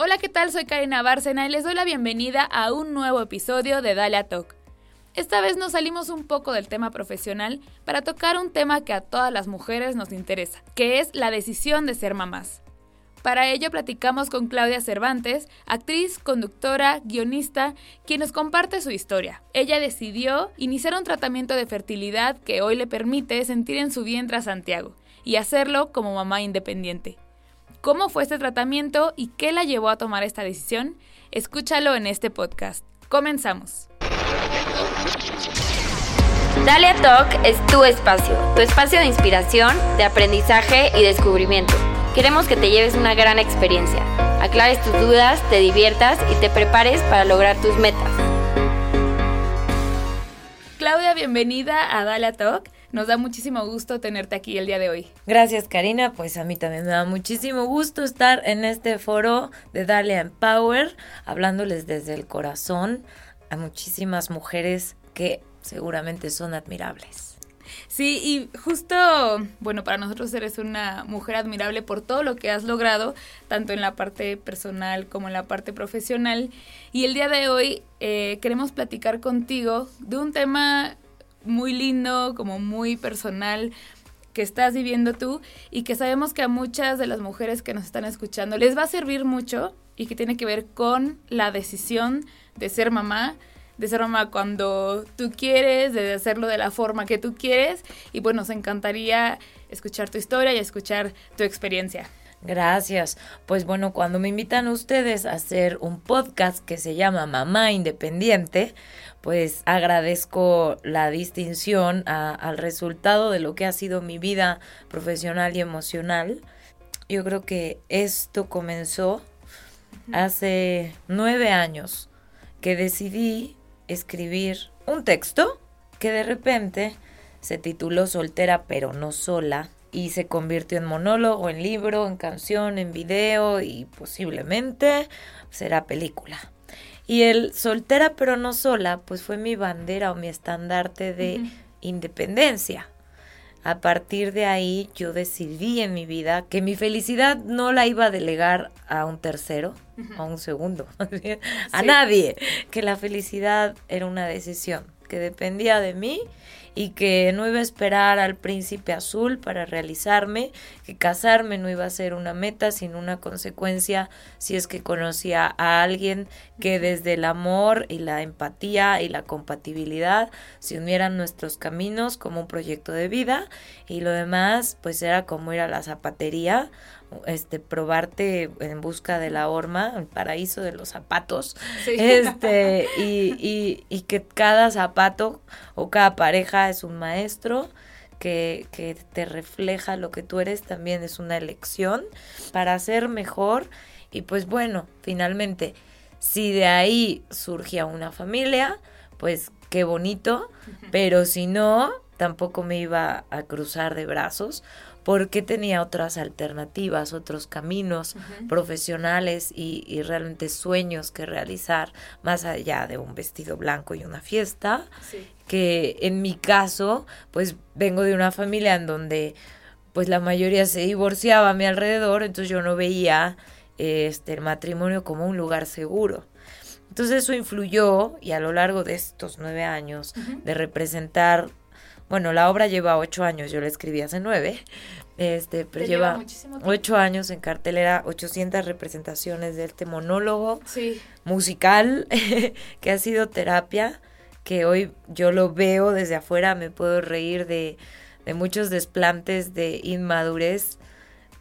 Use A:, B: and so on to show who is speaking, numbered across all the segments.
A: Hola, ¿qué tal? Soy Karina Bárcena y les doy la bienvenida a un nuevo episodio de Dale a Talk. Esta vez nos salimos un poco del tema profesional para tocar un tema que a todas las mujeres nos interesa, que es la decisión de ser mamás. Para ello platicamos con Claudia Cervantes, actriz, conductora, guionista, quien nos comparte su historia. Ella decidió iniciar un tratamiento de fertilidad que hoy le permite sentir en su vientre a Santiago y hacerlo como mamá independiente. ¿Cómo fue este tratamiento y qué la llevó a tomar esta decisión? Escúchalo en este podcast. Comenzamos.
B: Dale a Talk es tu espacio, tu espacio de inspiración, de aprendizaje y descubrimiento. Queremos que te lleves una gran experiencia, aclares tus dudas, te diviertas y te prepares para lograr tus metas.
A: Claudia, bienvenida a Dale a Talk. Nos da muchísimo gusto tenerte aquí el día de hoy.
C: Gracias, Karina. Pues a mí también me da muchísimo gusto estar en este foro de Dale Empower, hablándoles desde el corazón a muchísimas mujeres que seguramente son admirables.
A: Sí, y justo, bueno, para nosotros eres una mujer admirable por todo lo que has logrado, tanto en la parte personal como en la parte profesional. Y el día de hoy eh, queremos platicar contigo de un tema muy lindo, como muy personal que estás viviendo tú y que sabemos que a muchas de las mujeres que nos están escuchando les va a servir mucho y que tiene que ver con la decisión de ser mamá, de ser mamá cuando tú quieres, de hacerlo de la forma que tú quieres y pues nos encantaría escuchar tu historia y escuchar tu experiencia.
C: Gracias. Pues bueno, cuando me invitan ustedes a hacer un podcast que se llama Mamá Independiente, pues agradezco la distinción al resultado de lo que ha sido mi vida profesional y emocional. Yo creo que esto comenzó hace nueve años que decidí escribir un texto que de repente se tituló Soltera pero no sola y se convirtió en monólogo, en libro, en canción, en video y posiblemente será película. Y el soltera pero no sola, pues fue mi bandera o mi estandarte de independencia. A partir de ahí yo decidí en mi vida que mi felicidad no la iba a delegar a un tercero, a un segundo, a nadie, que la felicidad era una decisión que dependía de mí y que no iba a esperar al príncipe azul para realizarme, que casarme no iba a ser una meta, sino una consecuencia si es que conocía a alguien que desde el amor y la empatía y la compatibilidad se unieran nuestros caminos como un proyecto de vida. Y lo demás pues era como ir a la zapatería este probarte en busca de la horma, el paraíso de los zapatos, este y, y, y, que cada zapato o cada pareja es un maestro que, que te refleja lo que tú eres, también es una elección para ser mejor. Y pues bueno, finalmente, si de ahí surgía una familia, pues qué bonito, pero si no, tampoco me iba a cruzar de brazos porque tenía otras alternativas, otros caminos profesionales y, realmente sueños que realizar más allá de un vestido blanco y una fiesta, que en mi caso, pues vengo de una familia en donde pues la mayoría se divorciaba a mi alrededor, entonces yo no veía este el matrimonio como un lugar seguro. Entonces eso influyó y a lo largo de estos nueve años de representar bueno, la obra lleva ocho años, yo la escribí hace nueve, este, pero lleva, ocho años en cartelera, 800 representaciones de este monólogo musical que ha sido terapia, que hoy yo lo veo desde afuera, me puedo reír de, de muchos desplantes de inmadurez,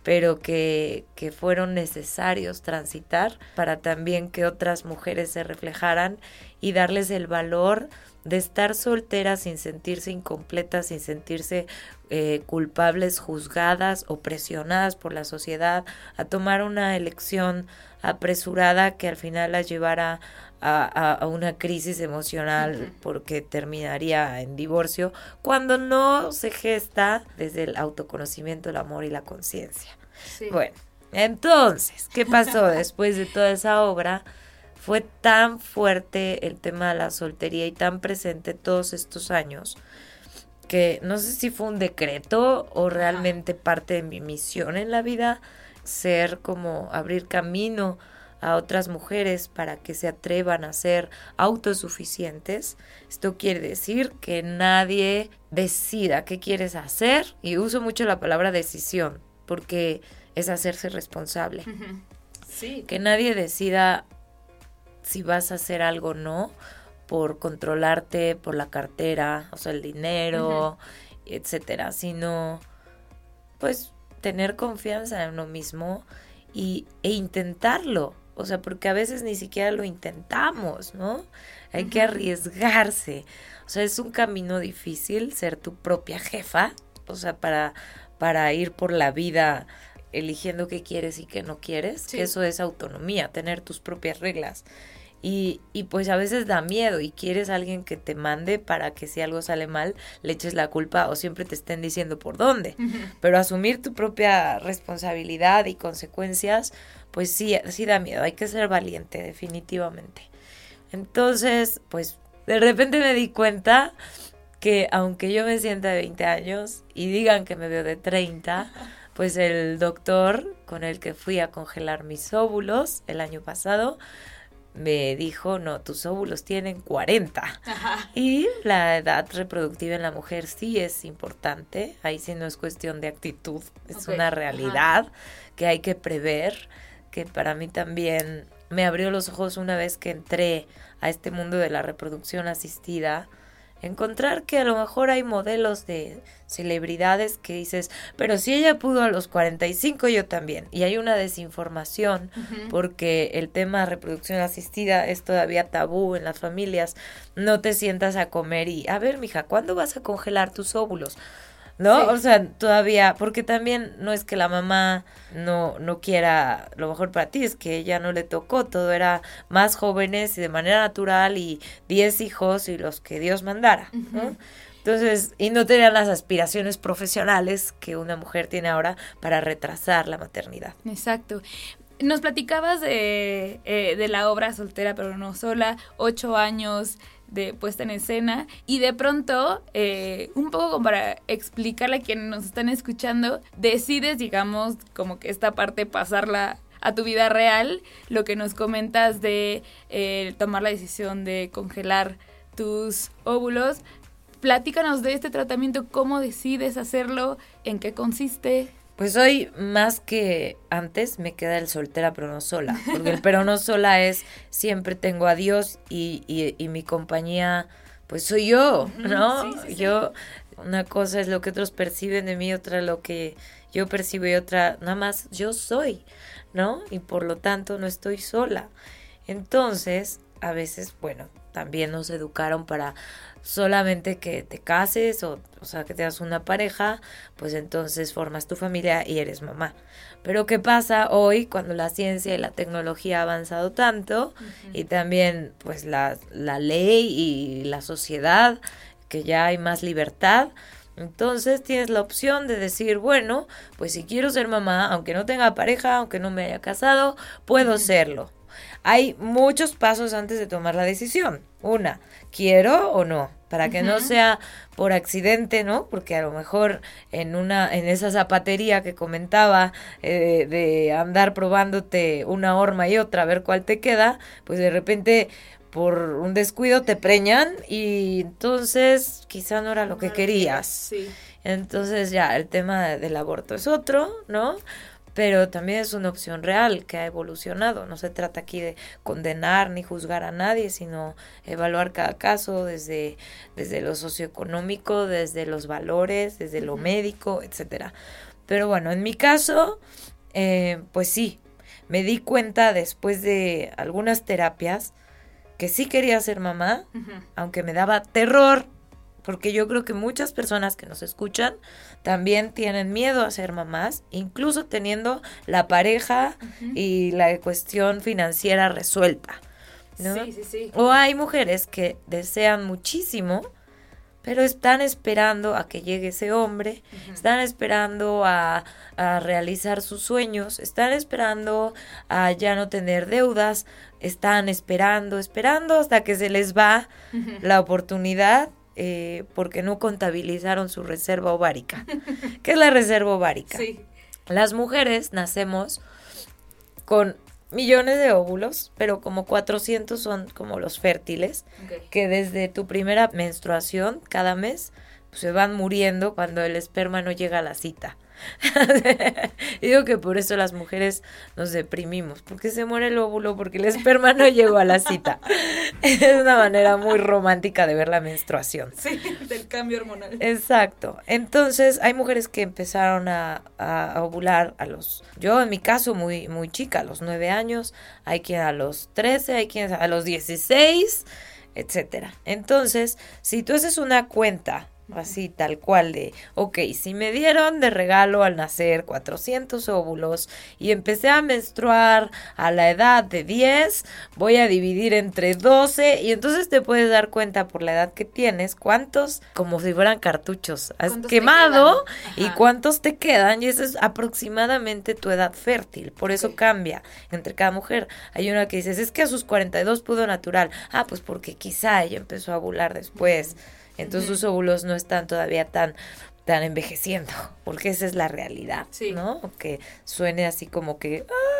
C: pero que, que fueron necesarios transitar para también que otras mujeres se reflejaran y darles el valor de estar solteras sin sentirse incompletas, sin sentirse eh, culpables, juzgadas o presionadas por la sociedad a tomar una elección apresurada que al final las llevara a, una crisis emocional porque terminaría en divorcio cuando no se gesta desde el autoconocimiento, el amor y la conciencia. Bueno, entonces, ¿qué pasó después de toda esa obra? fue tan fuerte el tema de la soltería y tan presente todos estos años que no sé si fue un decreto o realmente parte de mi misión en la vida ser como abrir camino a otras mujeres para que se atrevan a ser autosuficientes. Esto quiere decir que nadie decida qué quieres hacer y uso mucho la palabra decisión porque es hacerse responsable.
A: Sí.
C: Que nadie decida si vas a hacer algo o no por controlarte por la cartera, o sea, el dinero, etcétera, sino pues tener confianza en uno mismo y, e intentarlo. O sea, porque a veces ni siquiera lo intentamos, ¿no? Hay que arriesgarse. O sea, es un camino difícil ser tu propia jefa, o sea, para, para ir por la vida eligiendo qué quieres y qué no quieres. Eso es autonomía, tener tus propias reglas. Y, y, pues a veces da miedo y quieres a alguien que te mande para que si algo sale mal le eches la culpa o siempre te estén diciendo por dónde. Pero asumir tu propia responsabilidad y consecuencias, pues sí, sí da miedo, hay que ser valiente definitivamente. Entonces, pues de repente me di cuenta que aunque yo me sienta de 20 años y digan que me veo de 30, pues el doctor con el que fui a congelar mis óvulos el año pasado, me dijo, no, tus óvulos tienen 40. Y la edad reproductiva en la mujer sí es importante, ahí sí no es cuestión de actitud, es una realidad que hay que prever, que para mí también me abrió los ojos una vez que entré a este mundo de la reproducción asistida encontrar que a lo mejor hay modelos de celebridades que dices, pero si ella pudo a los 45, yo también. Y hay una desinformación porque el tema de reproducción asistida es todavía tabú en las familias. No te sientas a comer y, a ver, mija, ¿cuándo vas a congelar tus óvulos? ¿No? O sea, todavía, porque también no es que la mamá no, no quiera lo mejor para ti, es que ella no le tocó, todo era más jóvenes y de manera natural y 10 hijos y los que Dios mandara, ¿no? Entonces, y no tenían las aspiraciones profesionales que una mujer tiene ahora para retrasar la maternidad.
A: Exacto. Nos platicabas de, eh, de la obra Soltera pero no sola, ocho años de puesta en escena y de pronto, eh, un poco como para explicarle a quienes nos están escuchando, decides, digamos, como que esta parte pasarla a tu vida real, lo que nos comentas de eh, tomar la decisión de congelar tus óvulos. Platícanos de este tratamiento, cómo decides hacerlo, en qué consiste.
C: Pues hoy más que antes me queda el soltera pero no sola, porque el pero no sola es siempre tengo a Dios y, y, mi compañía pues soy yo, ¿no? yo, una cosa es lo que otros perciben de mí, otra lo que yo percibo y otra nada más yo soy, ¿no? Y por lo tanto no estoy sola. Entonces, a veces, bueno, también nos educaron para solamente que te cases o, o sea, que tengas una pareja, pues entonces formas tu familia y eres mamá. Pero ¿qué pasa hoy cuando la ciencia y la tecnología ha avanzado tanto y también pues la, la ley y la sociedad, que ya hay más libertad? Entonces tienes la opción de decir, bueno, pues si quiero ser mamá, aunque no tenga pareja, aunque no me haya casado, puedo serlo. Hay muchos pasos antes de tomar la decisión. Una, ¿quiero o no? Para que no sea por accidente, ¿no? Porque a lo mejor en una, en esa zapatería que comentaba eh, de andar probándote una horma y otra a ver cuál te queda, pues de repente por un descuido te preñan y entonces quizá no era lo que querías. Entonces ya el tema del aborto es otro, ¿no? Pero también es una opción real que ha evolucionado. No se trata aquí de condenar ni juzgar a nadie, sino evaluar cada caso desde, desde lo socioeconómico, desde los valores, desde lo médico, etcétera. Pero bueno, en mi caso, eh, pues sí, me di cuenta después de algunas terapias que sí quería ser mamá, aunque me daba terror porque yo creo que muchas personas que nos escuchan también tienen miedo a ser mamás, incluso teniendo la pareja y la cuestión financiera resuelta. ¿no? Sí, sí, sí. O hay mujeres que desean muchísimo, pero están esperando a que llegue ese hombre, están esperando a, a, realizar sus sueños, están esperando a ya no tener deudas, están esperando, esperando hasta que se les va la oportunidad eh, porque no contabilizaron su reserva ovárica. ¿Qué es la reserva ovárica? Sí. Las mujeres nacemos con millones de óvulos, pero como 400 son como los fértiles, que desde tu primera menstruación cada mes pues, se van muriendo cuando el esperma no llega a la cita. Digo que por eso las mujeres nos deprimimos, porque se muere el óvulo, porque el esperma no llegó a la cita. Es una manera muy romántica de ver la menstruación.
A: Sí, del cambio hormonal.
C: Exacto. Entonces, hay mujeres que empezaron a, a, ovular a los, yo en mi caso muy, muy chica, a los nueve años, hay quien a los 13, hay quien a los 16, etcétera. Entonces, si tú haces una cuenta así tal cual de, ok, si me dieron de regalo al nacer 400 óvulos y empecé a menstruar a la edad de 10, voy a dividir entre 12 y entonces te puedes dar cuenta por la edad que tienes cuántos, como si fueran cartuchos, has quemado y cuántos te quedan y esa es aproximadamente tu edad fértil, por eso cambia entre cada mujer. Hay una que dices, es que a sus 42 pudo natural, ah, pues porque quizá ella empezó a ovular después. Entonces sus óvulos no están todavía tan tan envejeciendo, porque esa es la realidad, ¿no? Que suene así como que ¡ah!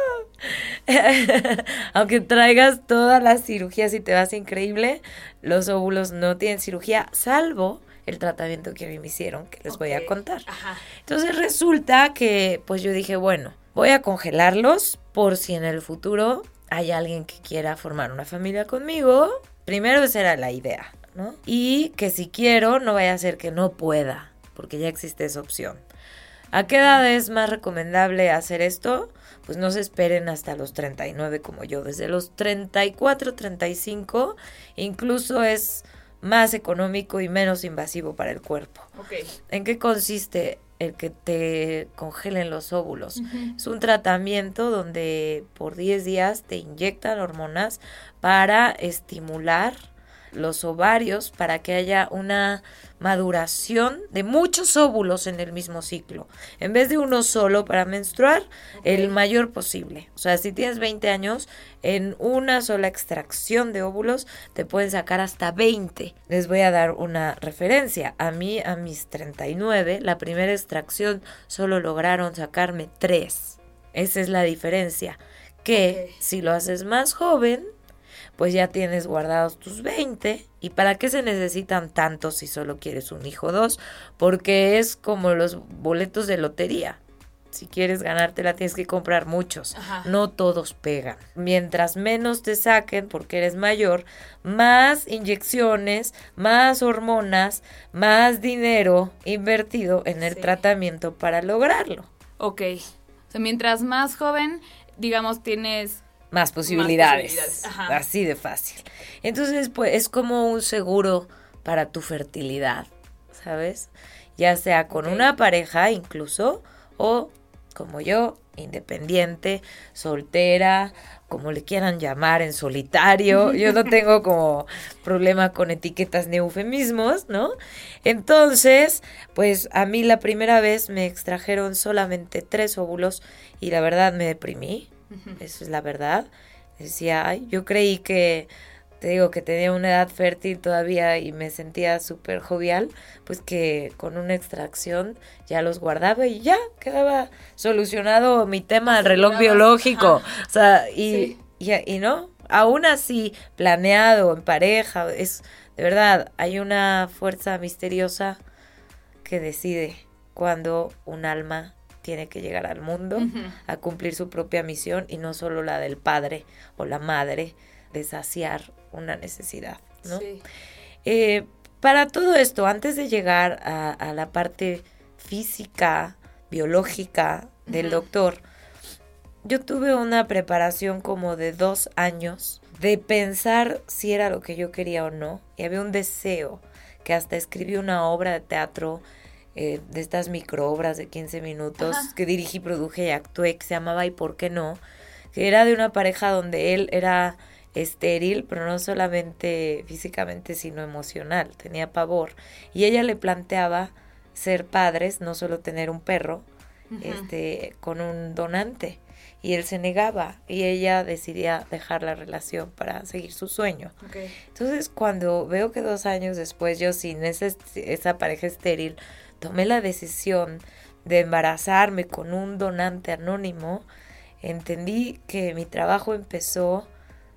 C: aunque traigas todas las cirugías y te vas increíble, los óvulos no tienen cirugía, salvo el tratamiento que me hicieron, que les voy a contar. Entonces resulta que, pues yo dije, bueno, voy a congelarlos por si en el futuro hay alguien que quiera formar una familia conmigo. Primero esa era la idea. Y que si quiero, no vaya a ser que no pueda, porque ya existe esa opción. ¿A qué edad es más recomendable hacer esto? Pues no se esperen hasta los 39 como yo, desde los 34, 35, incluso es más económico y menos invasivo para el cuerpo. ¿En qué consiste el que te congelen los óvulos? Es un tratamiento donde por 10 días te inyectan hormonas para estimular los ovarios para que haya una maduración de muchos óvulos en el mismo ciclo. En vez de uno solo para menstruar, el mayor posible. O sea, si tienes 20 años, en una sola extracción de óvulos te pueden sacar hasta 20. Les voy a dar una referencia. A mí, a mis 39, la primera extracción solo lograron sacarme 3. Esa es la diferencia. Que si lo haces más joven, pues ya tienes guardados tus 20. ¿Y para qué se necesitan tantos si solo quieres un hijo o dos? Porque es como los boletos de lotería. Si quieres ganártela tienes que comprar muchos. No todos pegan. Mientras menos te saquen porque eres mayor, más inyecciones, más hormonas, más dinero invertido en el tratamiento para lograrlo.
A: Ok. O sea, mientras más joven, digamos, tienes
C: más posibilidades. Así de fácil. Entonces, pues es como un seguro para tu fertilidad, ¿sabes? Ya sea con una pareja incluso o como yo, independiente, soltera, como le quieran llamar, en solitario. Yo no tengo como problema con etiquetas ni eufemismos, ¿no? Entonces, pues a mí la primera vez me extrajeron solamente tres óvulos y la verdad me deprimí eso es la verdad. Decía, ay, yo creí que, te digo, que tenía una edad fértil todavía y me sentía súper jovial, pues que con una extracción ya los guardaba y ya quedaba solucionado mi tema del reloj biológico. O sea, y, y, y no, aún así, planeado, en pareja, es de verdad, hay una fuerza misteriosa que decide cuando un alma tiene que llegar al mundo a cumplir su propia misión y no solo la del padre o la madre de saciar una necesidad, ¿no? Eh, para todo esto, antes de llegar a, la parte física, biológica del doctor, yo tuve una preparación como de dos años de pensar si era lo que yo quería o no. Y había un deseo que hasta escribí una obra de teatro eh, de estas microobras de 15 minutos que dirigí, produje y actué, que se llamaba ¿Y por qué no? Que era de una pareja donde él era estéril, pero no solamente físicamente, sino emocional, tenía pavor. Y ella le planteaba ser padres, no solo tener un perro, este, con un donante. Y él se negaba y ella decidía dejar la relación para seguir su sueño. Entonces, cuando veo que dos años después yo sin esa, esa pareja estéril tomé la decisión de embarazarme con un donante anónimo, entendí que mi trabajo empezó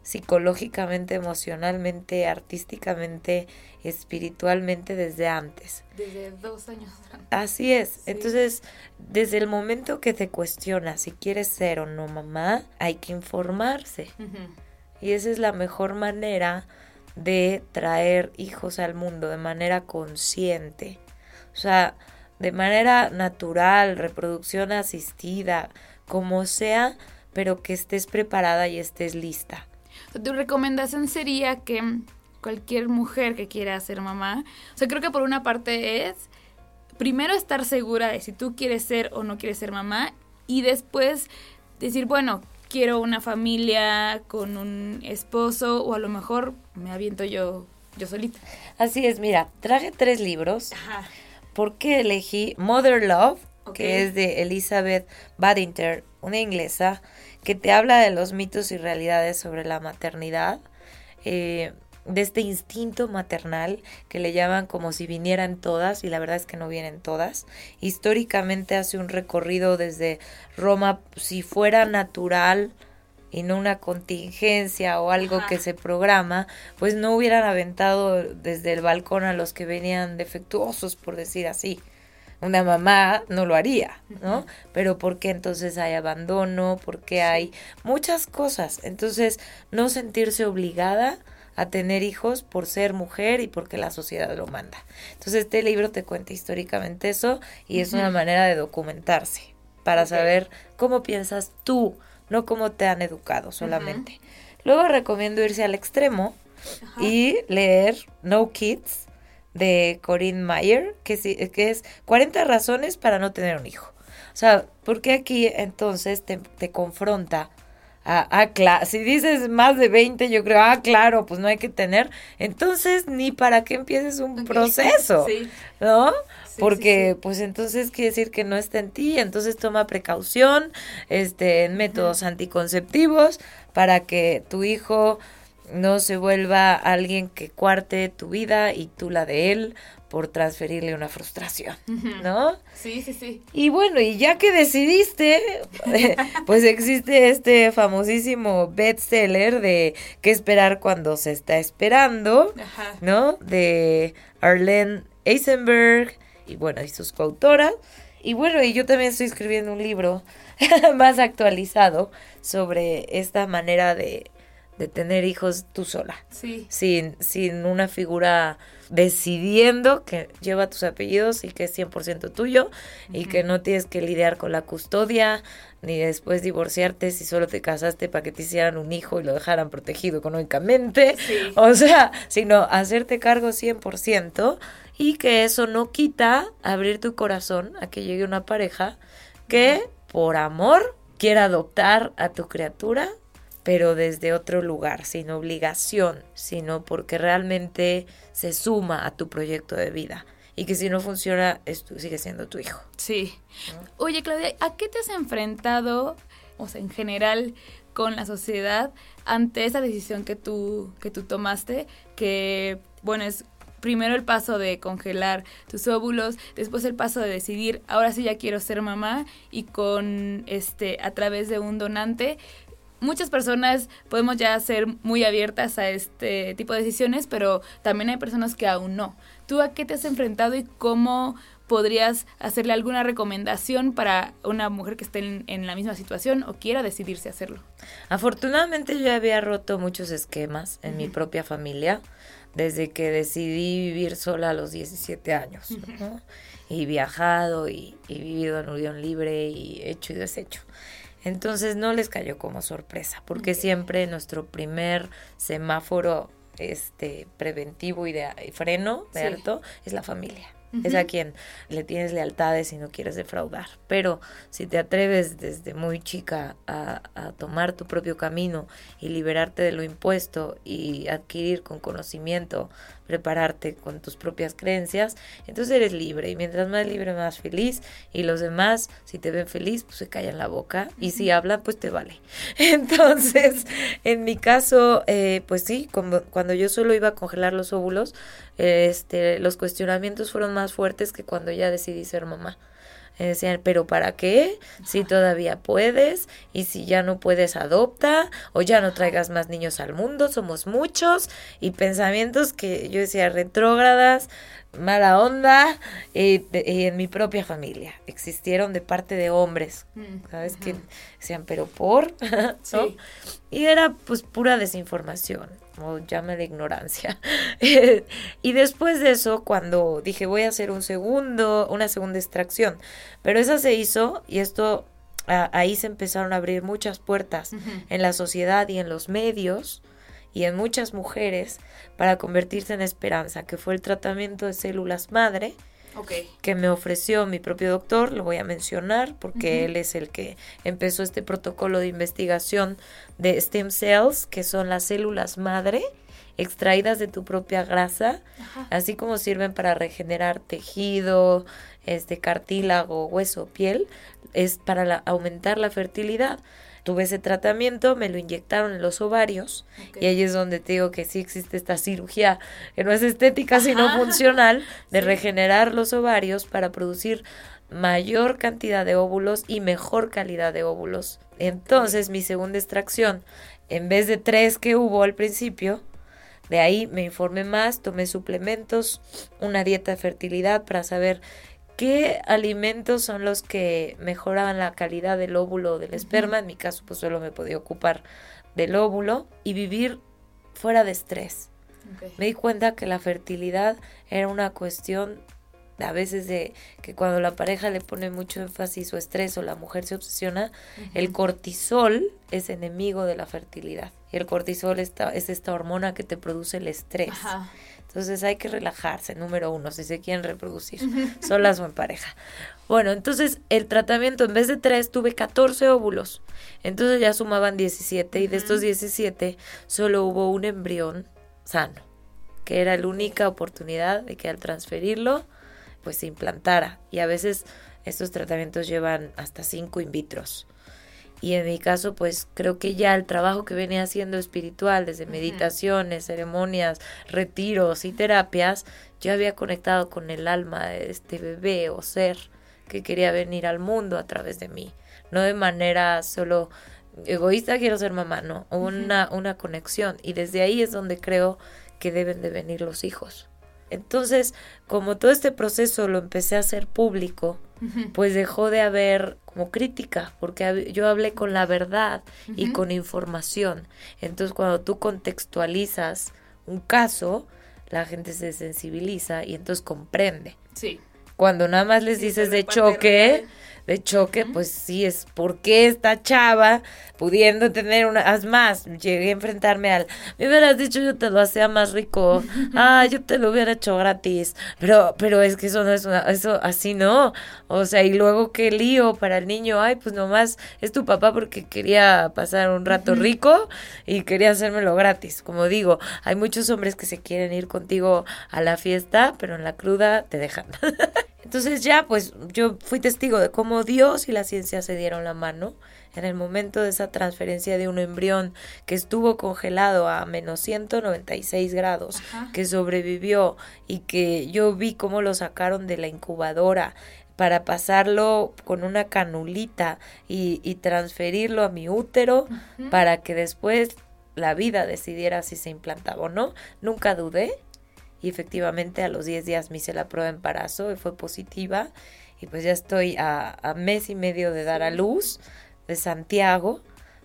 C: psicológicamente, emocionalmente, artísticamente, espiritualmente desde antes.
A: Desde dos años.
C: Así es. Entonces, desde el momento que te cuestionas si quieres ser o no mamá, hay que informarse. Y esa es la mejor manera de traer hijos al mundo de manera consciente. O sea, de manera natural, reproducción asistida, como sea, pero que estés preparada y estés lista.
A: Tu recomendación sería que cualquier mujer que quiera ser mamá, o sea, creo que por una parte es primero estar segura de si tú quieres ser o no quieres ser mamá y después decir, bueno, quiero una familia con un esposo o a lo mejor me aviento yo yo solita.
C: Así es, mira, traje tres libros. Ajá. ¿Por qué elegí Mother Love, que es de Elizabeth Badinter, una inglesa, que te habla de los mitos y realidades sobre la maternidad, eh, de este instinto maternal que le llaman como si vinieran todas, y la verdad es que no vienen todas. Históricamente hace un recorrido desde Roma, si fuera natural, y no una contingencia o algo que se programa, pues no hubieran aventado desde el balcón a los que venían defectuosos, por decir así una mamá no lo haría, ¿no? Pero ¿por qué entonces hay abandono? ¿Por qué hay muchas cosas? Entonces, no sentirse obligada a tener hijos por ser mujer y porque la sociedad lo manda. Entonces, este libro te cuenta históricamente eso y es una manera de documentarse para saber cómo piensas tú, no cómo te han educado solamente. Luego recomiendo irse al extremo y leer No Kids de Corinne Mayer, que, que es 40 razones para no tener un hijo. O sea, porque aquí entonces te, te confronta a, ah, si dices más de 20, yo creo, ah, claro, pues no hay que tener. Entonces, ni para qué empieces un proceso, ¿no? Porque, pues entonces quiere decir que no está en ti, entonces toma precaución, este, en métodos anticonceptivos para que tu hijo no se vuelva alguien que cuarte tu vida y tú la de él por transferirle una frustración, ¿no?
A: Sí, sí, sí.
C: Y bueno, y ya que decidiste, pues existe este famosísimo bestseller de qué esperar cuando se está esperando, ¿no? De Arlene Eisenberg y bueno, y sus coautoras. Y bueno, y yo también estoy escribiendo un libro más actualizado sobre esta manera de de tener hijos tú sola.
A: Sí.
C: Sin, sin una figura decidiendo que lleva tus apellidos y que es 100% tuyo y que no tienes que lidiar con la custodia ni después divorciarte si solo te casaste para que te hicieran un hijo y lo dejaran protegido económicamente. O sea, sino hacerte cargo 100% y que eso no quita abrir tu corazón a que llegue una pareja que por amor quiera adoptar a tu criatura pero desde otro lugar, sin obligación, sino porque realmente se suma a tu proyecto de vida. Y que si no funciona, sigue siendo tu hijo.
A: Sí. Oye, Claudia, ¿a qué te has enfrentado, o sea, en general, con la sociedad ante esa decisión que tú, que tú tomaste? Que, bueno, es primero el paso de congelar tus óvulos, después el paso de decidir, ahora sí ya quiero ser mamá y con este a través de un donante muchas personas podemos ya ser muy abiertas a este tipo de decisiones, pero también hay personas que aún no. ¿Tú a qué te has enfrentado y cómo podrías hacerle alguna recomendación para una mujer que esté en, la misma situación o quiera decidirse a hacerlo?
C: Afortunadamente yo había roto muchos esquemas en mi propia familia desde que decidí vivir sola a los 17 años. Y viajado y, y vivido en unión libre y hecho y deshecho. Entonces no les cayó como sorpresa, porque siempre nuestro primer semáforo este preventivo y de freno, ¿cierto? Es la familia. Es a quien le tienes lealtades y no quieres defraudar. Pero si te atreves desde muy chica a, a, tomar tu propio camino y liberarte de lo impuesto y adquirir con conocimiento prepararte con tus propias creencias, entonces eres libre y mientras más libre más feliz y los demás si te ven feliz pues se callan la boca y si hablan pues te vale. Entonces en mi caso eh, pues sí, cuando, cuando yo solo iba a congelar los óvulos, este, los cuestionamientos fueron más fuertes que cuando ya decidí ser mamá. Decían, pero ¿para qué? Si todavía puedes y si ya no puedes adopta o ya no traigas más niños al mundo, somos muchos y pensamientos que yo decía retrógradas, mala onda y, en mi propia familia. Existieron de parte de hombres, mm, ¿sabes? Que decían, pero por, ¿no? Y era pues pura desinformación o llámale ignorancia. y después de eso, cuando dije voy a hacer un segundo, una segunda extracción, pero esa se hizo y esto ahí se empezaron a abrir muchas puertas en la sociedad y en los medios y en muchas mujeres para convertirse en esperanza, que fue el tratamiento de células madre. Que me ofreció mi propio doctor, lo voy a mencionar porque él es el que empezó este protocolo de investigación de stem cells, que son las células madre extraídas de tu propia grasa, así como sirven para regenerar tejido, este cartílago, hueso, piel, es para aumentar la fertilidad. Tuve ese tratamiento, me lo inyectaron en los ovarios y ahí es donde te digo que sí existe esta cirugía que no es estética sino funcional de regenerar los ovarios para producir mayor cantidad de óvulos y mejor calidad de óvulos. Entonces mi segunda extracción, en vez de tres que hubo al principio, de ahí me informé más, tomé suplementos, una dieta de fertilidad para saber qué alimentos son los que mejoraban la calidad del óvulo o del esperma. En mi caso, pues solo me podía ocupar del óvulo y vivir fuera de estrés. Me di cuenta que la fertilidad era una cuestión a veces de que cuando la pareja le pone mucho énfasis o estrés o la mujer se obsesiona, el cortisol es enemigo de la fertilidad. Y el cortisol está, es esta hormona que te produce el estrés. Entonces hay que relajarse, número uno, si se quieren reproducir, solas o en pareja. Bueno, entonces el tratamiento en vez de tres tuve 14 óvulos. Entonces ya sumaban 17 y de estos 17 solo hubo un embrión sano, que era la única oportunidad de que al transferirlo pues se implantara. Y a veces estos tratamientos llevan hasta cinco in vitros. Y en mi caso, pues creo que ya el trabajo que venía haciendo espiritual, desde meditaciones, ceremonias, retiros y terapias, yo había conectado con el alma de este bebé o ser que quería venir al mundo a través de mí. No de manera solo egoísta, quiero ser mamá, no, una, una conexión. Y desde ahí es donde creo que deben de venir los hijos. Entonces, como todo este proceso lo empecé a hacer público, pues dejó de haber como crítica, porque yo hablé con la verdad y con información. Entonces, cuando tú contextualizas un caso, la gente se sensibiliza y entonces comprende.
A: Sí.
C: Cuando nada más les dices de choque, de choque, pues sí es porque esta chava, pudiendo tener una, haz más, llegué a enfrentarme al, me hubieras dicho yo te lo hacía más rico, ah, yo te lo hubiera hecho gratis, pero, pero es que eso no es una, eso así no, o sea, y luego qué lío para el niño, ay, pues nomás es tu papá porque quería pasar un rato rico y quería hacérmelo gratis, como digo, hay muchos hombres que se quieren ir contigo a la fiesta, pero en la cruda te dejan. Entonces ya, pues yo fui testigo de cómo Dios y la ciencia se dieron la mano en el momento de esa transferencia de un embrión que estuvo congelado a menos 196 grados, que sobrevivió y que yo vi cómo lo sacaron de la incubadora para pasarlo con una canulita y, y transferirlo a mi útero para que después la vida decidiera si se implantaba o no. Nunca dudé y efectivamente a los 10 días me hice la prueba de embarazo y fue positiva. Y pues ya estoy a, mes y medio de dar a luz de Santiago.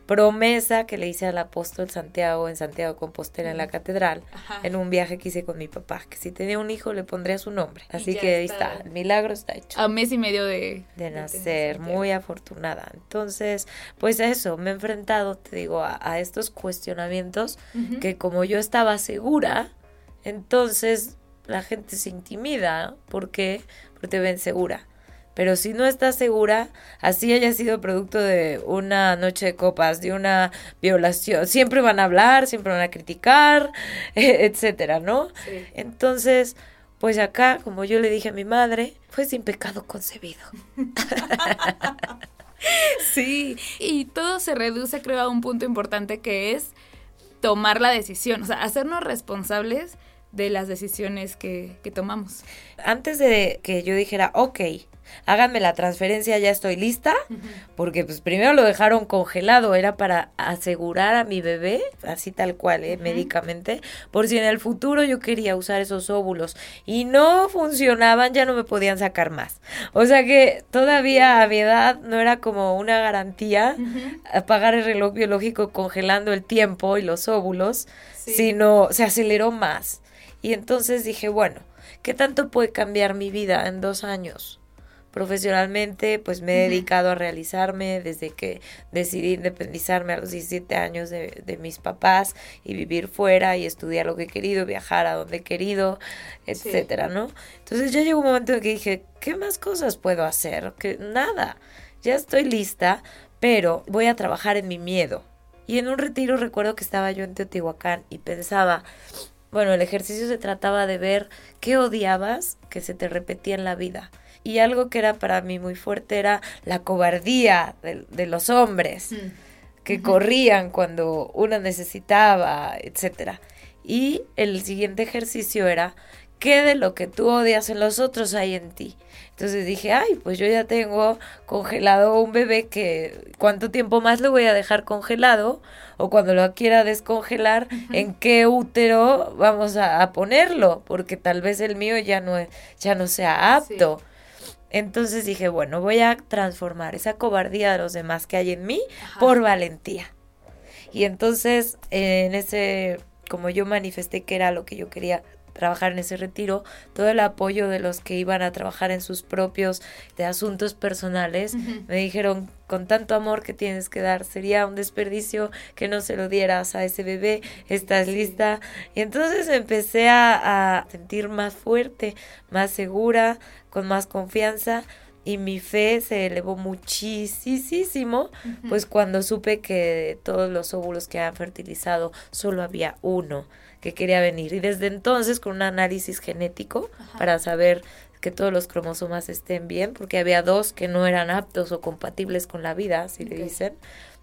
C: Promesa que le hice al apóstol Santiago en Santiago de Compostela en la catedral en un viaje que hice con mi papá que si tenía un hijo le pondría su nombre. Así que ahí está. el milagro está hecho.
A: A mes y medio de,
C: de nacer muy afortunada. Entonces pues a eso me he enfrentado te digo a, estos cuestionamientos que como yo estaba segura entonces la gente se intimida. ¿Por qué? Porque te ven segura. Pero si no estás segura, así haya sido producto de una noche de copas, de una violación, siempre van a hablar, siempre van a criticar, etcétera, ¿no? Entonces, pues acá, como yo le dije a mi madre, fue sin pecado concebido.
A: sí, y todo se reduce, creo, a un punto importante que es tomar la decisión, o sea, hacernos responsables de las decisiones que, tomamos.
C: Antes de que yo dijera, ok, háganme la transferencia, ya estoy lista, porque pues primero lo dejaron congelado, era para asegurar a mi bebé, así tal cual, ¿eh? médicamente, por si en el futuro yo quería usar esos óvulos y no funcionaban, ya no me podían sacar más. O sea que todavía a mi edad no era como una garantía apagar el reloj biológico congelando el tiempo y los óvulos, sino se aceleró más. Y entonces dije, bueno, ¿qué tanto puede cambiar mi vida en dos años? Profesionalmente, pues me he dedicado a realizarme desde que decidí independizarme a los 17 años de, de, mis papás y vivir fuera y estudiar lo que he querido, viajar a donde he querido, etcétera, ¿no? Entonces ya llegó un momento en que dije, ¿qué más cosas puedo hacer? Que nada, ya estoy lista, pero voy a trabajar en mi miedo. Y en un retiro recuerdo que estaba yo en Teotihuacán y pensaba, bueno, el ejercicio se trataba de ver qué odiabas que se te repetía en la vida y algo que era para mí muy fuerte era la cobardía de, los hombres mm. que corrían cuando uno necesitaba, etcétera. Y el siguiente ejercicio era qué de lo que tú odias en los otros hay en ti. Entonces dije, ay, pues yo ya tengo congelado un bebé que cuánto tiempo más lo voy a dejar congelado o cuando lo quiera descongelar, en qué útero vamos a, ponerlo, porque tal vez el mío ya no, ya no sea apto. Entonces dije, bueno, voy a transformar esa cobardía de los demás que hay en mí por valentía. Y entonces, en ese, como yo manifesté que era lo que yo quería trabajar en ese retiro, todo el apoyo de los que iban a trabajar en sus propios de asuntos personales, me dijeron, con tanto amor que tienes que dar, sería un desperdicio que no se lo dieras a ese bebé, estás lista. Y entonces empecé a, a sentir más fuerte, más segura, con más confianza y mi fe se elevó muchísimo, pues cuando supe que todos los óvulos que han fertilizado solo había uno que quería venir. Y desde entonces, con un análisis genético para saber que todos los cromosomas estén bien, porque había dos que no eran aptos o compatibles con la vida, si le dicen,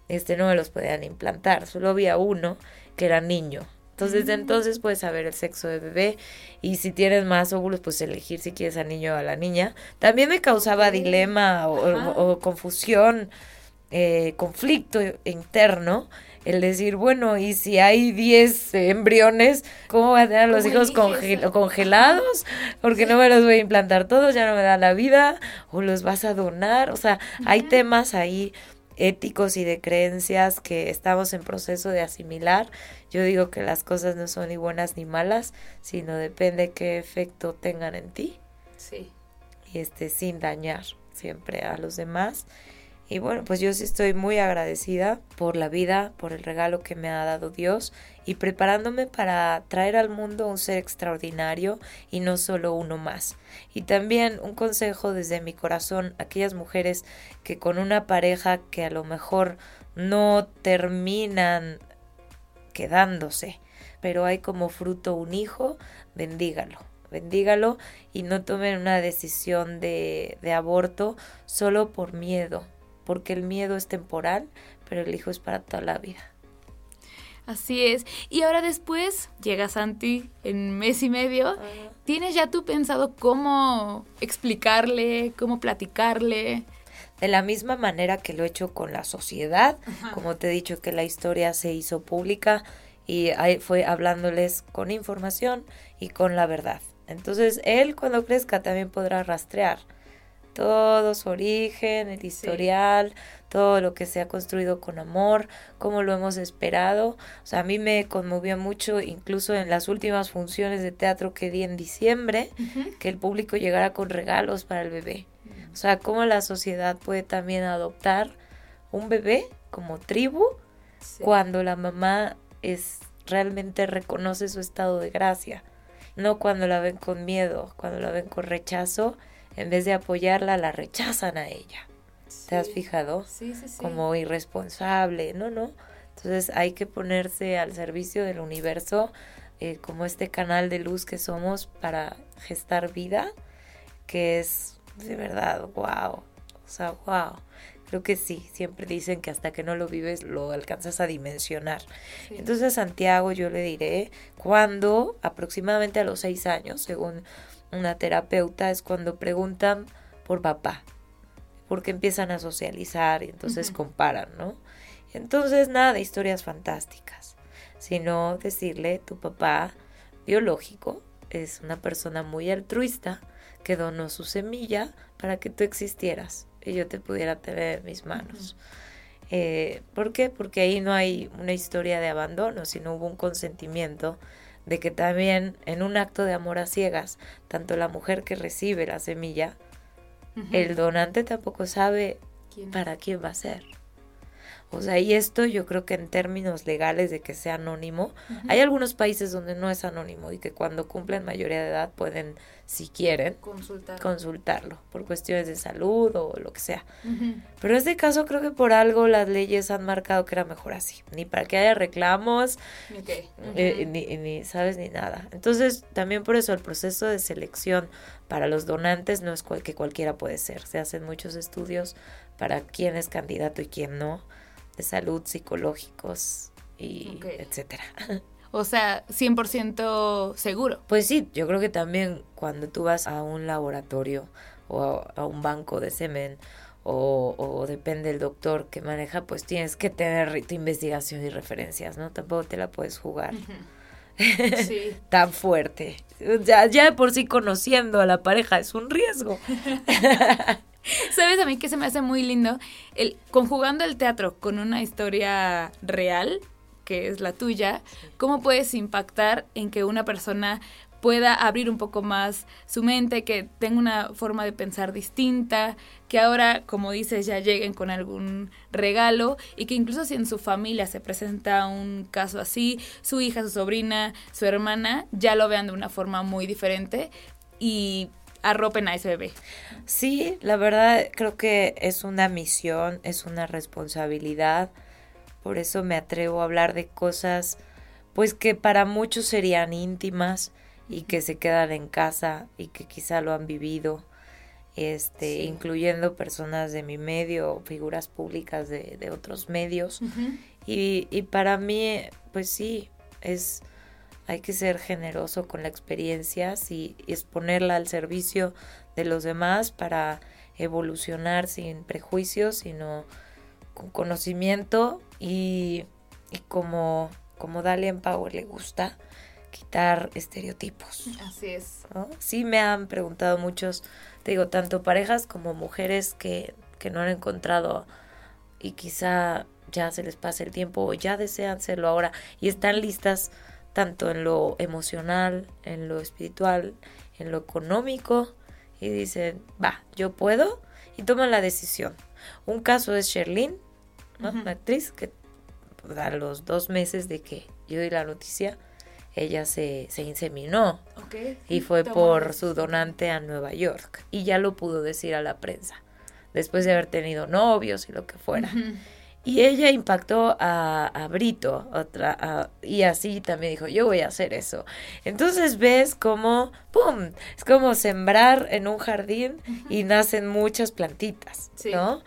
C: este no me los podían implantar. Solo había uno que era niño. Entonces, desde mm. entonces puedes saber el sexo de bebé y si tienes más óvulos, pues elegir si quieres al niño o a la niña. También me causaba dilema o, confusión, eh, conflicto interno el decir, bueno, y si hay 10 embriones, ¿cómo voy a tener a los hijos congelados? Porque no me los voy a implantar todos, ya no me da la vida, o los vas a donar, o sea, hay temas ahí éticos y de creencias que estamos en proceso de asimilar. Yo digo que las cosas no son ni buenas ni malas, sino depende qué efecto tengan en ti.
A: Sí.
C: Y este sin dañar siempre a los demás y bueno, pues yo sí estoy muy agradecida por la vida, por el regalo que me ha dado Dios y preparándome para traer al mundo un ser extraordinario y no solo uno más. Y también un consejo desde mi corazón a aquellas mujeres que con una pareja que a lo mejor no terminan quedándose, pero hay como fruto un hijo, bendígalo bendígalo y no tomen una decisión de, de aborto solo por miedo, porque el miedo es temporal, pero el hijo es para toda la vida.
A: Así es. Y ahora después llega Santi en mes y medio. ¿Tienes ya tú pensado cómo explicarle, cómo platicarle?
C: De la misma manera que lo he hecho con la sociedad, como te he dicho que la historia se hizo pública y ahí fue hablándoles con información y con la verdad. Entonces él cuando crezca también podrá rastrear todo su origen, el historial, todo lo que se ha construido con amor, cómo lo hemos esperado. O sea, a mí me conmovió mucho, incluso en las últimas funciones de teatro que di en diciembre, que el público llegara con regalos para el bebé. O sea, cómo la sociedad puede también adoptar un bebé como tribu cuando la mamá es realmente reconoce su estado de gracia, no cuando la ven con miedo, cuando la ven con rechazo en vez de apoyarla, la rechazan a ella. ¿Te has fijado?
A: Sí, sí, sí.
C: Como irresponsable, no, no. Entonces hay que ponerse al servicio del universo eh, como este canal de luz que somos para gestar vida, que es de verdad, wow. O sea, wow. Creo que sí, siempre dicen que hasta que no lo vives lo alcanzas a dimensionar. Entonces a Santiago yo le diré cuando aproximadamente a los seis años, según una terapeuta es cuando preguntan por papá, porque empiezan a socializar y entonces comparan, ¿no? Entonces nada de historias fantásticas, sino decirle tu papá biológico es una persona muy altruista que donó su semilla para que tú existieras y yo te pudiera tener en mis manos. Eh, ¿Por qué? Porque ahí no hay una historia de abandono, sino hubo un consentimiento de que también en un acto de amor a ciegas, tanto la mujer que recibe la semilla, el donante tampoco sabe para quién va a ser. O sea, y esto yo creo que en términos legales de que sea anónimo, hay algunos países donde no es anónimo y que cuando cumplen mayoría de edad pueden, si quieren, consultarlo por cuestiones de salud o lo que sea. Pero en este caso creo que por algo las leyes han marcado que era mejor así, ni para que haya reclamos, eh, ni, ni, sabes, ni nada. Entonces, también por eso el proceso de selección para los donantes no es que cualquiera puede ser. Se hacen muchos estudios para quién es candidato y quién no de salud psicológicos y etcétera.
A: O sea, 100% seguro.
C: Pues sí, yo creo que también cuando tú vas a un laboratorio o a, un banco de semen o, depende del doctor que maneja, pues tienes que tener tu investigación y referencias, ¿no? Tampoco te la puedes jugar. Sí. tan fuerte. Ya, ya por sí conociendo a la pareja es un riesgo.
A: ¿Sabes a mí que se me hace muy lindo? El, conjugando el teatro con una historia real, que es la tuya, ¿cómo puedes impactar en que una persona pueda abrir un poco más su mente, que tenga una forma de pensar distinta, que ahora, como dices, ya lleguen con algún regalo y que incluso si en su familia se presenta un caso así, su hija, su sobrina, su hermana, ya lo vean de una forma muy diferente y arropen a ese bebé.
C: Sí, la verdad creo que es una misión, es una responsabilidad. Por eso me atrevo a hablar de cosas pues que para muchos serían íntimas y que se quedan en casa y que quizá lo han vivido, este, incluyendo personas de mi medio, figuras públicas de, de otros medios. y, y para mí, pues sí, es hay que ser generoso con la experiencia y exponerla al servicio de los demás para evolucionar sin prejuicios, sino con conocimiento y, y como, como Dalian Power le gusta, quitar estereotipos.
A: Así es.
C: Sí me han preguntado muchos, te digo, tanto parejas como mujeres que, que no han encontrado y quizá ya se les pase el tiempo o ya desean serlo ahora y están listas tanto en lo emocional, en lo espiritual, en lo económico, y dicen, va, yo puedo, y toman la decisión. Un caso es Sherlyn, una actriz que a los dos meses de que yo di la noticia, ella se, se inseminó. Y fue por su donante a Nueva York y ya lo pudo decir a la prensa después de haber tenido novios y lo que fuera. Y ella impactó a, a Brito, otra, y así también dijo, yo voy a hacer eso. Entonces ves como, ¡pum! Es como sembrar en un jardín y nacen muchas plantitas, ¿no?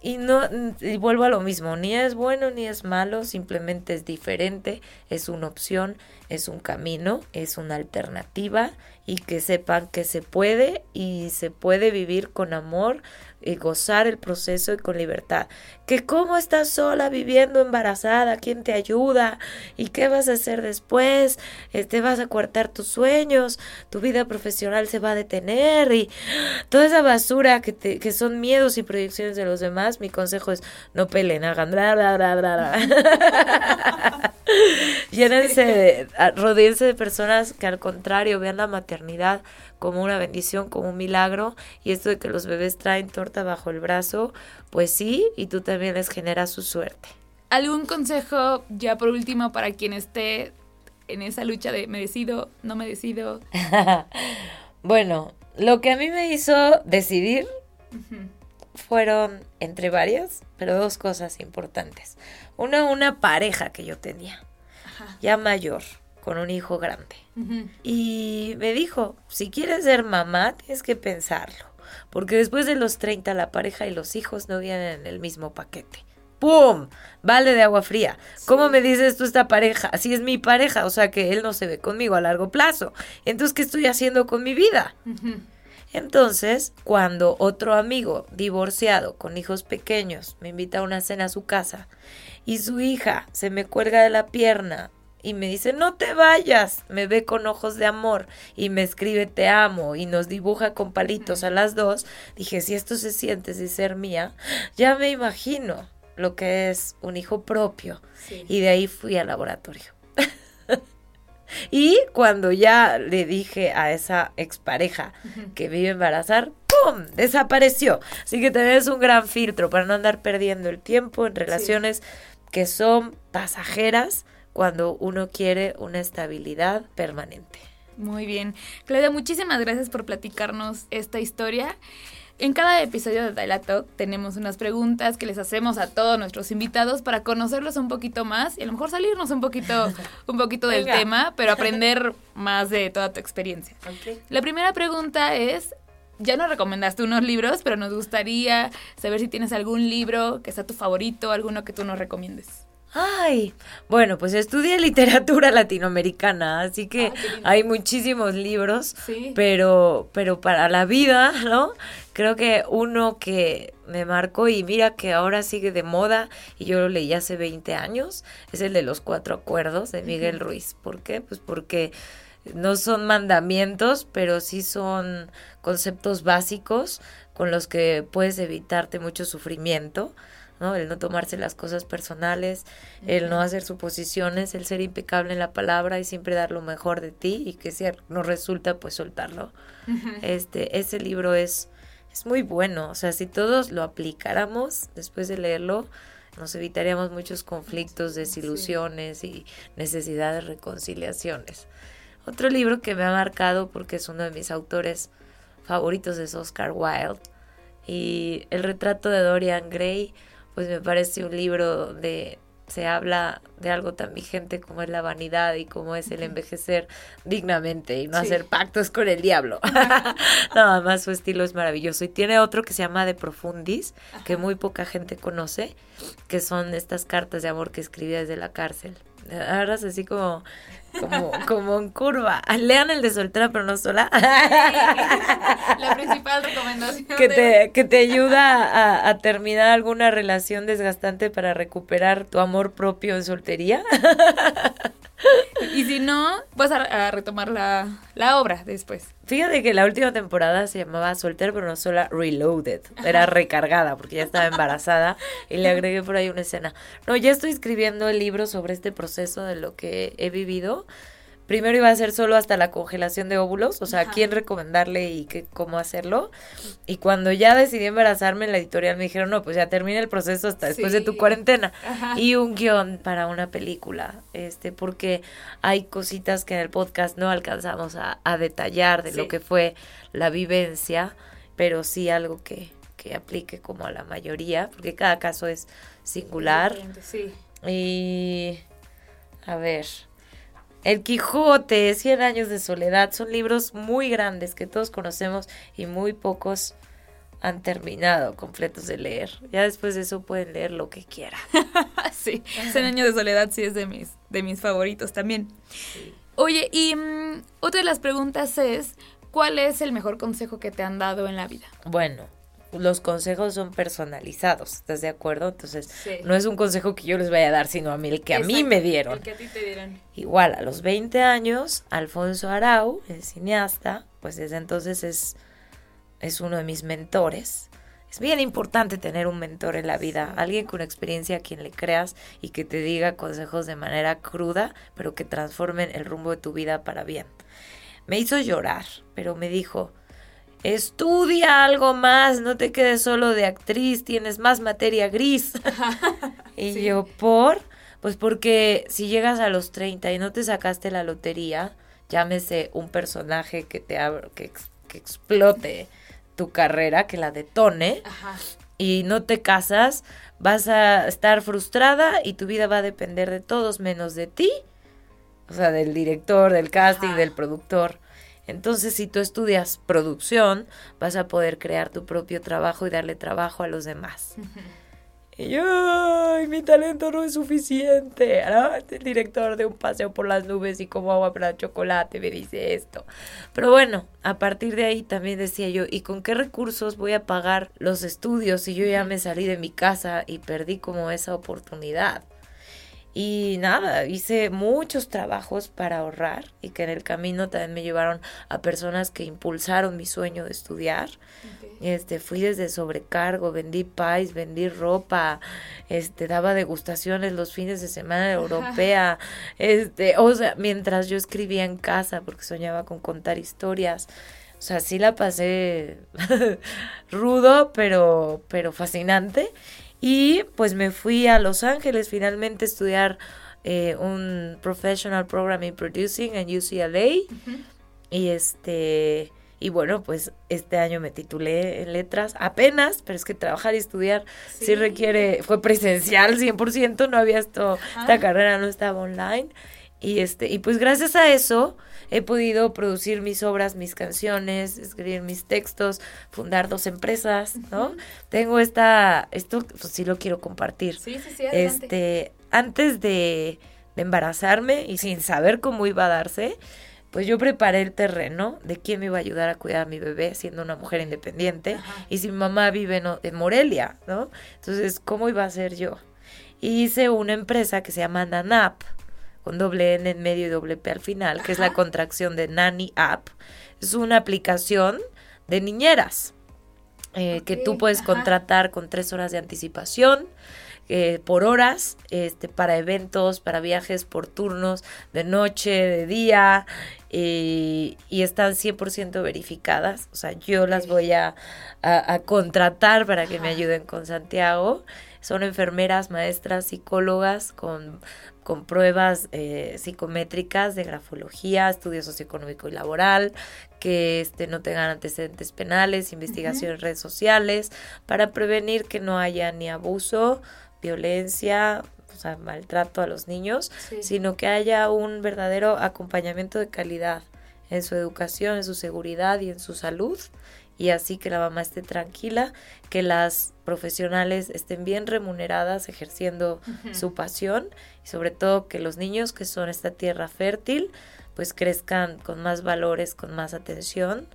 C: Y no, y vuelvo a lo mismo, ni es bueno ni es malo, simplemente es diferente, es una opción, es un camino, es una alternativa y que sepan que se puede y se puede vivir con amor, y gozar el proceso y con libertad. Que cómo estás sola viviendo embarazada, quién te ayuda y qué vas a hacer después, te este, vas a cortar tus sueños, tu vida profesional se va a detener y toda esa basura que, te, que son miedos y proyecciones de los demás, mi consejo es no peleen, hagan bla bla bla bla. Llénense, de, rodeense de personas que al contrario vean la maternidad como una bendición, como un milagro. Y esto de que los bebés traen torta bajo el brazo, pues sí, y tú también les generas su suerte.
A: ¿Algún consejo ya por último para quien esté en esa lucha de me decido, no me decido?
C: bueno, lo que a mí me hizo decidir fueron entre varias, pero dos cosas importantes. Una, una pareja que yo tenía, ya mayor con un hijo grande. Y me dijo, si quieres ser mamá, tienes que pensarlo. Porque después de los 30 la pareja y los hijos no vienen en el mismo paquete. ¡Pum! Vale de agua fría. ¿Cómo me dices tú esta pareja? Así es mi pareja, o sea que él no se ve conmigo a largo plazo. Entonces, ¿qué estoy haciendo con mi vida? Entonces, cuando otro amigo divorciado con hijos pequeños me invita a una cena a su casa y su hija se me cuelga de la pierna y me dice, no te vayas, me ve con ojos de amor y me escribe te amo y nos dibuja con palitos a las dos, dije, si esto se siente sin ser mía, ya me imagino lo que es un hijo propio. Y de ahí fui al laboratorio. y cuando ya le dije a esa expareja que me iba a embarazar, ¡pum! desapareció. Así que también es un gran filtro para no andar perdiendo el tiempo en relaciones que son pasajeras cuando uno quiere una estabilidad permanente.
A: Muy bien. Claudia, muchísimas gracias por platicarnos esta historia. En cada episodio de Daila Talk tenemos unas preguntas que les hacemos a todos nuestros invitados para conocerlos un poquito más y a lo mejor salirnos un poquito, un poquito del tema, pero aprender más de toda tu experiencia. La primera pregunta es, ya nos recomendaste unos libros, pero nos gustaría saber si tienes algún libro que sea tu favorito, alguno que tú nos recomiendes.
C: Ay, bueno, pues estudié literatura latinoamericana, así que hay muchísimos libros, pero, pero para la vida, ¿no? Creo que uno que me marcó y mira que ahora sigue de moda y yo lo leí hace 20 años, es el de los cuatro acuerdos de Miguel Ruiz. ¿Por qué? Pues porque no son mandamientos, pero sí son conceptos básicos con los que puedes evitarte mucho sufrimiento ¿no? El no tomarse las cosas personales, el no hacer suposiciones, el ser impecable en la palabra y siempre dar lo mejor de ti y que si no resulta, pues soltarlo. Este, ese libro es, es muy bueno, o sea, si todos lo aplicáramos después de leerlo, nos evitaríamos muchos conflictos, desilusiones y necesidad de reconciliaciones. Otro libro que me ha marcado porque es uno de mis autores favoritos es Oscar Wilde y el retrato de Dorian Gray pues me parece un libro de se habla de algo tan vigente como es la vanidad y como es el envejecer dignamente y no hacer pactos con el diablo. Nada más su estilo es maravilloso. Y tiene otro que se llama De Profundis, que muy poca gente conoce, que son estas cartas de amor que escribía desde la cárcel. Ahora es así como como, como en curva. Lean el de soltera pero no sola.
A: La principal recomendación.
C: Que te, que te ayuda a, terminar alguna relación desgastante para recuperar tu amor propio en soltería.
A: Y si no, vas a, retomar la, la, obra después.
C: Fíjate que la última temporada se llamaba Soltera pero no sola Reloaded. Era recargada porque ya estaba embarazada y le agregué por ahí una escena. No, ya estoy escribiendo el libro sobre este proceso de lo que he vivido primero iba a ser solo hasta la congelación de óvulos, o sea, a quién recomendarle y qué, cómo hacerlo. Y cuando ya decidí embarazarme en la editorial me dijeron, no, pues ya termina el proceso hasta después de tu cuarentena. Y un guion para una película, este, porque hay cositas que en el podcast no alcanzamos a, detallar de lo que fue la vivencia, pero sí algo que, que aplique como a la mayoría, porque cada caso es singular.
A: Sí.
C: Y a ver, el Quijote, Cien años de soledad, son libros muy grandes que todos conocemos y muy pocos han terminado completos de leer. Ya después de eso pueden leer lo que quieran.
A: sí, Cien años de soledad sí es de mis, de mis favoritos también. Oye, y mm, otra de las preguntas es, ¿cuál es el mejor consejo que te han dado en la vida?
C: Bueno, los consejos son personalizados, ¿estás de acuerdo? Entonces, no es un consejo que yo les vaya a dar, sino a mí, el que a mí me dieron.
A: El que a ti te dieron.
C: Igual, a los 20 años, Alfonso Arau, el cineasta, pues desde entonces es, es uno de mis mentores. Es bien importante tener un mentor en la vida, alguien con experiencia a quien le creas y que te diga consejos de manera cruda, pero que transformen el rumbo de tu vida para bien. Me hizo llorar, pero me dijo, estudia algo más, no te quedes solo de actriz, tienes más materia gris. y yo, ¿por? Pues porque si llegas a los 30 y no te sacaste la lotería, llámese un personaje que te que, que explote tu carrera, que la detone, y no te casas, vas a estar frustrada y tu vida va a depender de todos menos de ti, o sea, del director, del casting, del productor. Entonces, si tú estudias producción, vas a poder crear tu propio trabajo y darle trabajo a los demás. Y yo, ay, mi talento no es suficiente. El director de un paseo por las nubes y como agua para chocolate me dice esto. Pero bueno, a partir de ahí también decía yo, ¿y con qué recursos voy a pagar los estudios si yo ya me salí de mi casa y perdí como esa oportunidad? Y nada, hice muchos trabajos para ahorrar y que en el camino también me llevaron a personas que impulsaron mi sueño de estudiar. Este, fui desde sobrecargo, vendí pies, vendí ropa, este, daba degustaciones los fines de semana europea, este, o sea, mientras yo escribía en casa porque soñaba con contar historias. O sea, sí la pasé rudo, pero, pero fascinante. Y pues me fui a Los Ángeles finalmente a estudiar eh, un Professional Programming Producing en UCLA. Y este y bueno, pues este año me titulé en letras apenas, pero es que trabajar y estudiar sí, requiere, fue presencial 100%, no había esto, esta carrera no estaba online. Y este, y pues gracias a eso he podido producir mis obras, mis canciones, escribir mis textos, fundar dos empresas, ¿no? Tengo esta, esto pues sí lo quiero compartir.
A: Sí, sí, sí,
C: Este, antes de, de embarazarme y sin saber cómo iba a darse, pues yo preparé el terreno de quién me iba a ayudar a cuidar a mi bebé siendo una mujer independiente y si mi mamá vive en, Morelia, ¿no? Entonces, ¿cómo iba a ser yo? Y hice una empresa que se llama Nanap, con doble N en medio y doble P al final, que es la contracción de Nanny App. Es una aplicación de niñeras eh, que tú puedes contratar con tres horas de anticipación. Eh, por horas, este, para eventos, para viajes por turnos, de noche, de día, y están 100% verificadas. O sea, yo las voy a, a, contratar para que me ayuden con Santiago. Son enfermeras, maestras, psicólogas con, con pruebas eh, psicométricas de grafología, estudio socioeconómico y laboral, que este, no tengan antecedentes penales, investigación en redes sociales, para prevenir que no haya ni abuso, violencia, o sea, maltrato a los niños, sino que haya un verdadero acompañamiento de calidad en su educación, en su seguridad y en su salud y así que la mamá esté tranquila, que las profesionales estén bien remuneradas ejerciendo su pasión y sobre todo que los niños que son esta tierra fértil pues crezcan con más valores, con más atención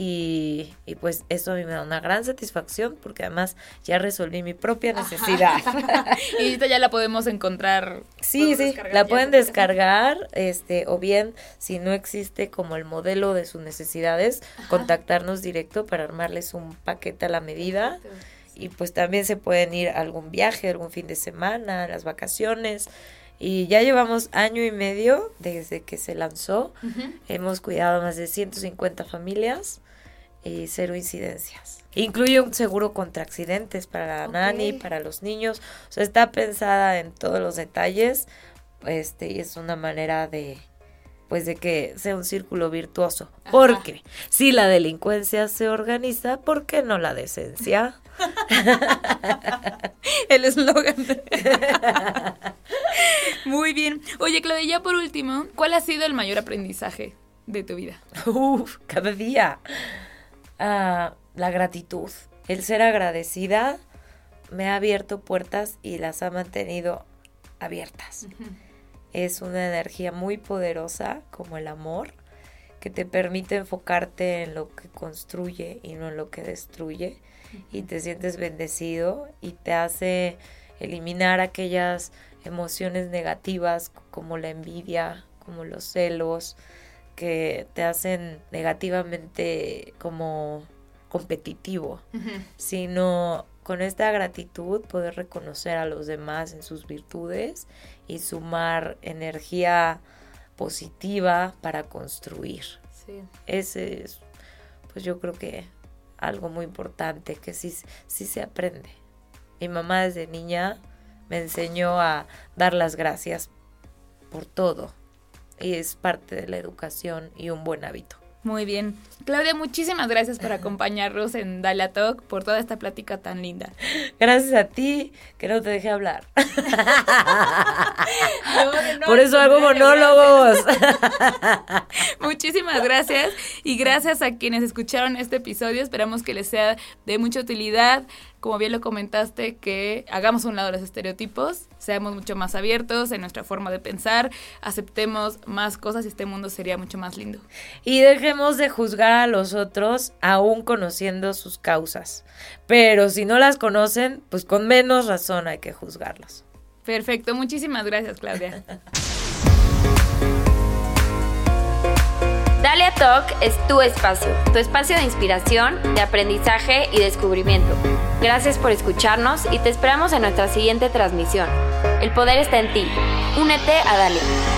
C: y, y, pues eso a mí me da una gran satisfacción porque además ya resolví mi propia necesidad.
A: y ahorita ya la podemos encontrar.
C: Sí, sí, la pueden descargar, este, o bien si no existe como el modelo de sus necesidades, contactarnos directo para armarles un paquete a la medida. Y pues también se pueden ir a algún viaje, algún fin de semana, las vacaciones. Y ya llevamos año y medio desde que se lanzó. Hemos cuidado a más de 150 familias y cero incidencias. Incluye un seguro contra accidentes para la nani, para los niños. O sea, está pensada en todos los detalles. Este, y es una manera de pues de que sea un círculo virtuoso. Porque si la delincuencia se organiza, ¿por qué no la decencia?
A: El eslogan. Muy bien. Oye, Claudia, ya por último, ¿cuál ha sido el mayor aprendizaje de tu vida?
C: Uf, cada día la gratitud. El ser agradecida me ha abierto puertas y las ha mantenido abiertas. Es una energía muy poderosa como el amor que te permite enfocarte en lo que construye y no en lo que destruye y te sientes bendecido y te hace eliminar aquellas emociones negativas como la envidia, como los celos, que te hacen negativamente como competitivo, sino con esta gratitud poder reconocer a los demás en sus virtudes y sumar energía positiva para construir. Ese es, pues yo creo que algo muy importante que sí, sí se aprende. Mi mamá desde niña me enseñó a dar las gracias por todo, es parte de la educación y un buen hábito.
A: Muy bien. Claudia, muchísimas gracias por acompañarnos en Dalia Talk, por toda esta plática tan linda.
C: Gracias a ti, que no te dejé hablar. por eso hago monólogos.
A: muchísimas gracias y gracias a quienes escucharon este episodio. Esperamos que les sea de mucha utilidad. Como bien lo comentaste, que hagamos un lado los estereotipos, seamos mucho más abiertos en nuestra forma de pensar, aceptemos más cosas y este mundo sería mucho más lindo.
C: Y dejemos de juzgar a los otros aún conociendo sus causas. Pero si no las conocen, pues con menos razón hay que juzgarlos.
A: Perfecto, muchísimas gracias Claudia.
B: Dalia Talk es tu espacio, tu espacio de inspiración, de aprendizaje y descubrimiento. Gracias por escucharnos y te esperamos en nuestra siguiente transmisión. El poder está en ti. Únete a Dalia.